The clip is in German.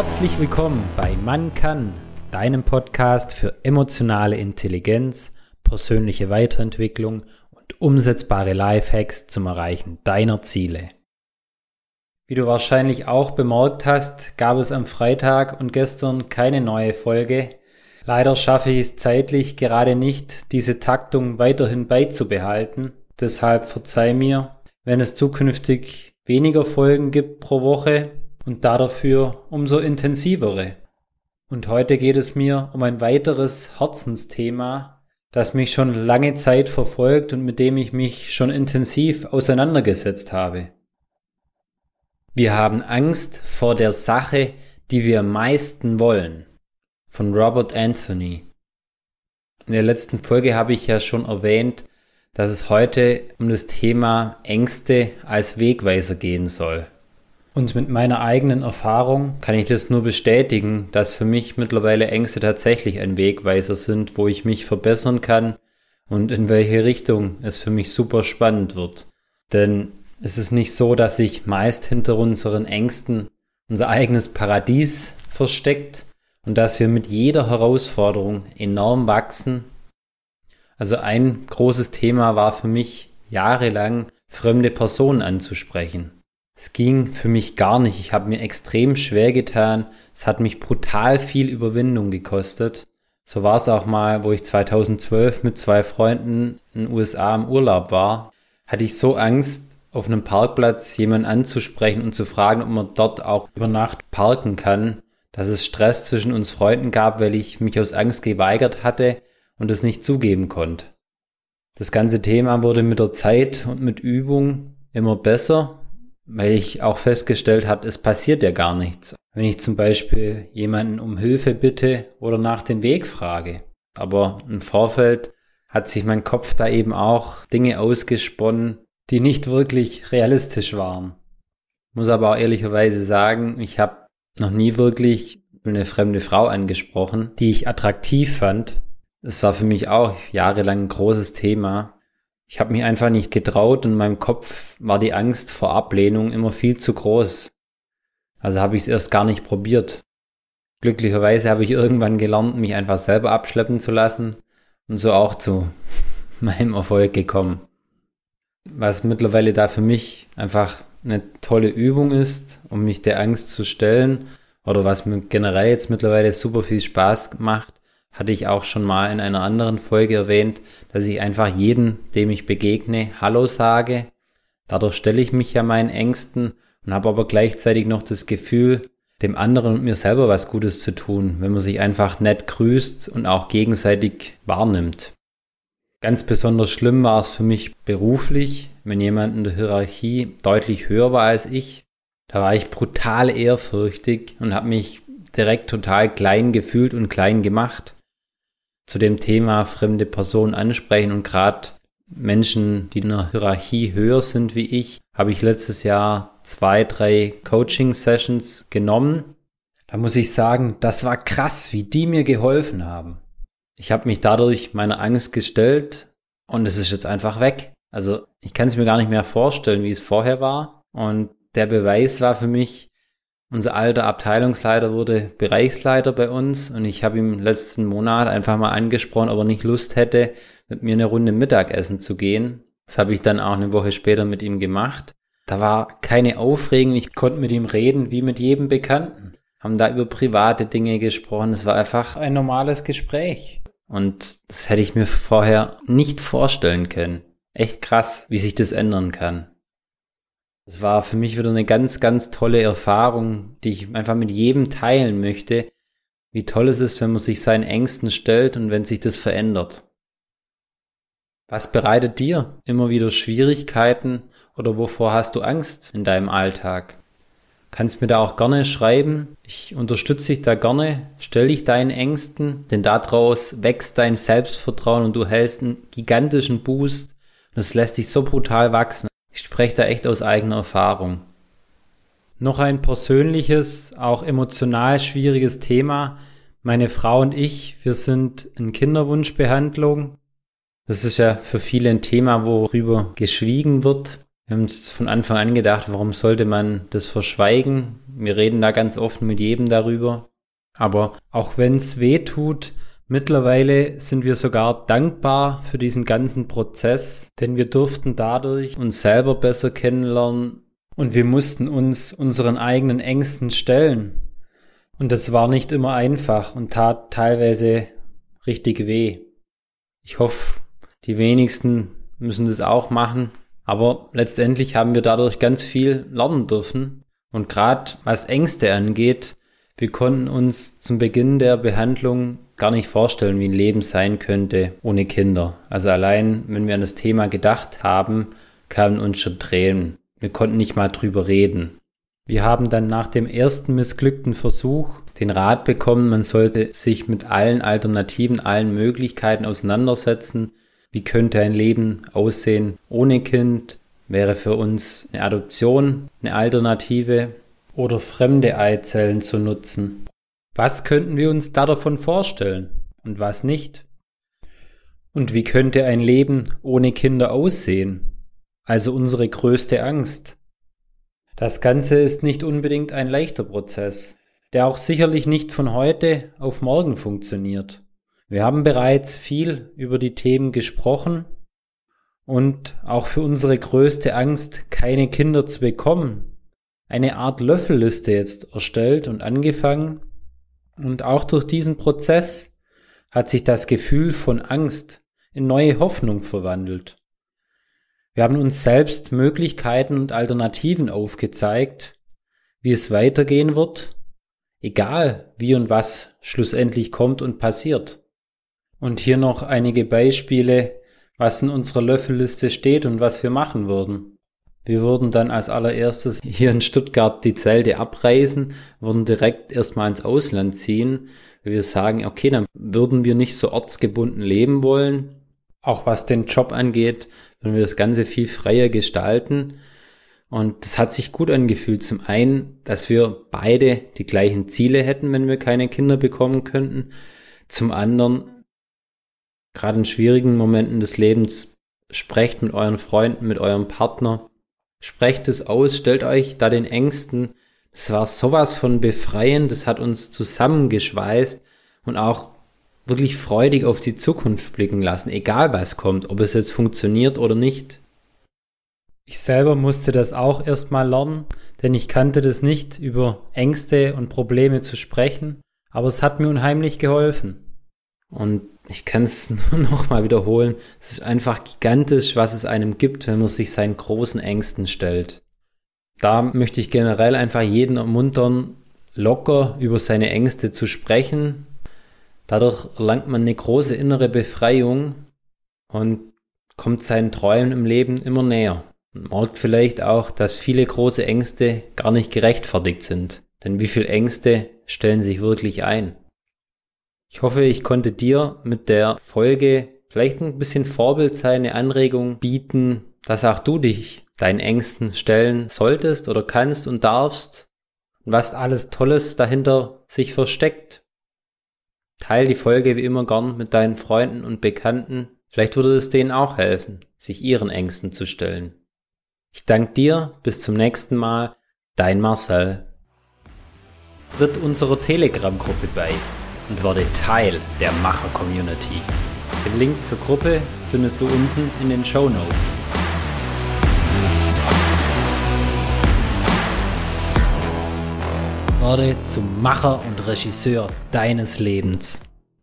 Herzlich willkommen bei Man kann, deinem Podcast für emotionale Intelligenz, persönliche Weiterentwicklung und umsetzbare Lifehacks zum Erreichen deiner Ziele. Wie du wahrscheinlich auch bemerkt hast, gab es am Freitag und gestern keine neue Folge. Leider schaffe ich es zeitlich gerade nicht, diese Taktung weiterhin beizubehalten. Deshalb verzeih mir, wenn es zukünftig weniger Folgen gibt pro Woche und da dafür umso intensivere. Und heute geht es mir um ein weiteres Herzensthema, das mich schon lange Zeit verfolgt und mit dem ich mich schon intensiv auseinandergesetzt habe. Wir haben Angst vor der Sache, die wir am meisten wollen. Von Robert Anthony. In der letzten Folge habe ich ja schon erwähnt, dass es heute um das Thema Ängste als Wegweiser gehen soll. Und mit meiner eigenen Erfahrung kann ich das nur bestätigen, dass für mich mittlerweile Ängste tatsächlich ein Wegweiser sind, wo ich mich verbessern kann und in welche Richtung es für mich super spannend wird. Denn es ist nicht so, dass sich meist hinter unseren Ängsten unser eigenes Paradies versteckt und dass wir mit jeder Herausforderung enorm wachsen. Also ein großes Thema war für mich jahrelang fremde Personen anzusprechen. Es ging für mich gar nicht. Ich habe mir extrem schwer getan. Es hat mich brutal viel Überwindung gekostet. So war es auch mal, wo ich 2012 mit zwei Freunden in den USA im Urlaub war. Hatte ich so Angst, auf einem Parkplatz jemanden anzusprechen und zu fragen, ob man dort auch über Nacht parken kann, dass es Stress zwischen uns Freunden gab, weil ich mich aus Angst geweigert hatte und es nicht zugeben konnte. Das ganze Thema wurde mit der Zeit und mit Übung immer besser, weil ich auch festgestellt habe, es passiert ja gar nichts. Wenn ich zum Beispiel jemanden um Hilfe bitte oder nach dem Weg frage. Aber im Vorfeld hat sich mein Kopf da eben auch Dinge ausgesponnen, die nicht wirklich realistisch waren. Muss aber auch ehrlicherweise sagen, ich habe noch nie wirklich eine fremde Frau angesprochen, die ich attraktiv fand. Das war für mich auch jahrelang ein großes Thema. Ich habe mich einfach nicht getraut und in meinem Kopf war die Angst vor Ablehnung immer viel zu groß. Also habe ich es erst gar nicht probiert. Glücklicherweise habe ich irgendwann gelernt, mich einfach selber abschleppen zu lassen und so auch zu meinem Erfolg gekommen was mittlerweile da für mich einfach eine tolle Übung ist, um mich der Angst zu stellen oder was mir generell jetzt mittlerweile super viel Spaß macht, hatte ich auch schon mal in einer anderen Folge erwähnt, dass ich einfach jeden, dem ich begegne, Hallo sage. Dadurch stelle ich mich ja meinen Ängsten und habe aber gleichzeitig noch das Gefühl, dem anderen und mir selber was Gutes zu tun, wenn man sich einfach nett grüßt und auch gegenseitig wahrnimmt. Ganz besonders schlimm war es für mich beruflich, wenn jemand in der Hierarchie deutlich höher war als ich. Da war ich brutal ehrfürchtig und habe mich direkt total klein gefühlt und klein gemacht. Zu dem Thema fremde Personen ansprechen und gerade Menschen, die in der Hierarchie höher sind wie ich, habe ich letztes Jahr zwei, drei Coaching-Sessions genommen. Da muss ich sagen, das war krass, wie die mir geholfen haben ich habe mich dadurch meiner Angst gestellt und es ist jetzt einfach weg. Also ich kann es mir gar nicht mehr vorstellen, wie es vorher war. Und der Beweis war für mich, unser alter Abteilungsleiter wurde Bereichsleiter bei uns und ich habe ihm letzten Monat einfach mal angesprochen, ob er nicht Lust hätte, mit mir eine Runde Mittagessen zu gehen. Das habe ich dann auch eine Woche später mit ihm gemacht. Da war keine Aufregung, ich konnte mit ihm reden wie mit jedem Bekannten. Haben da über private Dinge gesprochen. Es war einfach ein normales Gespräch. Und das hätte ich mir vorher nicht vorstellen können. Echt krass, wie sich das ändern kann. Es war für mich wieder eine ganz, ganz tolle Erfahrung, die ich einfach mit jedem teilen möchte, wie toll es ist, wenn man sich seinen Ängsten stellt und wenn sich das verändert. Was bereitet dir immer wieder Schwierigkeiten oder wovor hast du Angst in deinem Alltag? Kannst mir da auch gerne schreiben. Ich unterstütze dich da gerne. Stell dich deinen Ängsten, denn daraus wächst dein Selbstvertrauen und du hältst einen gigantischen Boost. Das lässt dich so brutal wachsen. Ich spreche da echt aus eigener Erfahrung. Noch ein persönliches, auch emotional schwieriges Thema. Meine Frau und ich, wir sind in Kinderwunschbehandlung. Das ist ja für viele ein Thema, worüber geschwiegen wird. Wir haben uns von Anfang an gedacht, warum sollte man das verschweigen? Wir reden da ganz offen mit jedem darüber. Aber auch wenn es weh tut, mittlerweile sind wir sogar dankbar für diesen ganzen Prozess, denn wir durften dadurch uns selber besser kennenlernen und wir mussten uns unseren eigenen Ängsten stellen. Und das war nicht immer einfach und tat teilweise richtig weh. Ich hoffe, die wenigsten müssen das auch machen. Aber letztendlich haben wir dadurch ganz viel lernen dürfen. Und gerade was Ängste angeht, wir konnten uns zum Beginn der Behandlung gar nicht vorstellen, wie ein Leben sein könnte ohne Kinder. Also allein, wenn wir an das Thema gedacht haben, kamen uns schon Tränen. Wir konnten nicht mal drüber reden. Wir haben dann nach dem ersten missglückten Versuch den Rat bekommen, man sollte sich mit allen Alternativen, allen Möglichkeiten auseinandersetzen. Wie könnte ein Leben aussehen ohne Kind? Wäre für uns eine Adoption eine Alternative? oder fremde Eizellen zu nutzen. Was könnten wir uns da davon vorstellen und was nicht? Und wie könnte ein Leben ohne Kinder aussehen? Also unsere größte Angst. Das Ganze ist nicht unbedingt ein leichter Prozess, der auch sicherlich nicht von heute auf morgen funktioniert. Wir haben bereits viel über die Themen gesprochen und auch für unsere größte Angst, keine Kinder zu bekommen, eine Art Löffelliste jetzt erstellt und angefangen. Und auch durch diesen Prozess hat sich das Gefühl von Angst in neue Hoffnung verwandelt. Wir haben uns selbst Möglichkeiten und Alternativen aufgezeigt, wie es weitergehen wird, egal wie und was schlussendlich kommt und passiert. Und hier noch einige Beispiele, was in unserer Löffelliste steht und was wir machen würden. Wir würden dann als allererstes hier in Stuttgart die Zelte abreißen, würden direkt erstmal ins Ausland ziehen, wir sagen, okay, dann würden wir nicht so ortsgebunden leben wollen. Auch was den Job angeht, würden wir das Ganze viel freier gestalten. Und das hat sich gut angefühlt. Zum einen, dass wir beide die gleichen Ziele hätten, wenn wir keine Kinder bekommen könnten. Zum anderen, gerade in schwierigen Momenten des Lebens, sprecht mit euren Freunden, mit eurem Partner Sprecht es aus, stellt euch da den Ängsten. Das war sowas von befreiend, das hat uns zusammengeschweißt und auch wirklich freudig auf die Zukunft blicken lassen, egal was kommt, ob es jetzt funktioniert oder nicht. Ich selber musste das auch erstmal lernen, denn ich kannte das nicht, über Ängste und Probleme zu sprechen, aber es hat mir unheimlich geholfen. Und ich kann es nur noch mal wiederholen. Es ist einfach gigantisch, was es einem gibt, wenn man sich seinen großen Ängsten stellt. Da möchte ich generell einfach jeden ermuntern, locker über seine Ängste zu sprechen. Dadurch erlangt man eine große innere Befreiung und kommt seinen Träumen im Leben immer näher. Und merkt vielleicht auch, dass viele große Ängste gar nicht gerechtfertigt sind. Denn wie viele Ängste stellen sich wirklich ein? Ich hoffe, ich konnte dir mit der Folge vielleicht ein bisschen Vorbild sein, eine Anregung bieten, dass auch du dich deinen Ängsten stellen solltest oder kannst und darfst und was alles Tolles dahinter sich versteckt. Teil die Folge wie immer gern mit deinen Freunden und Bekannten. Vielleicht würde es denen auch helfen, sich ihren Ängsten zu stellen. Ich danke dir, bis zum nächsten Mal, dein Marcel. Tritt unserer Telegram-Gruppe bei und werde Teil der Macher-Community. Den Link zur Gruppe findest du unten in den Show Notes. Werde zum Macher und Regisseur deines Lebens.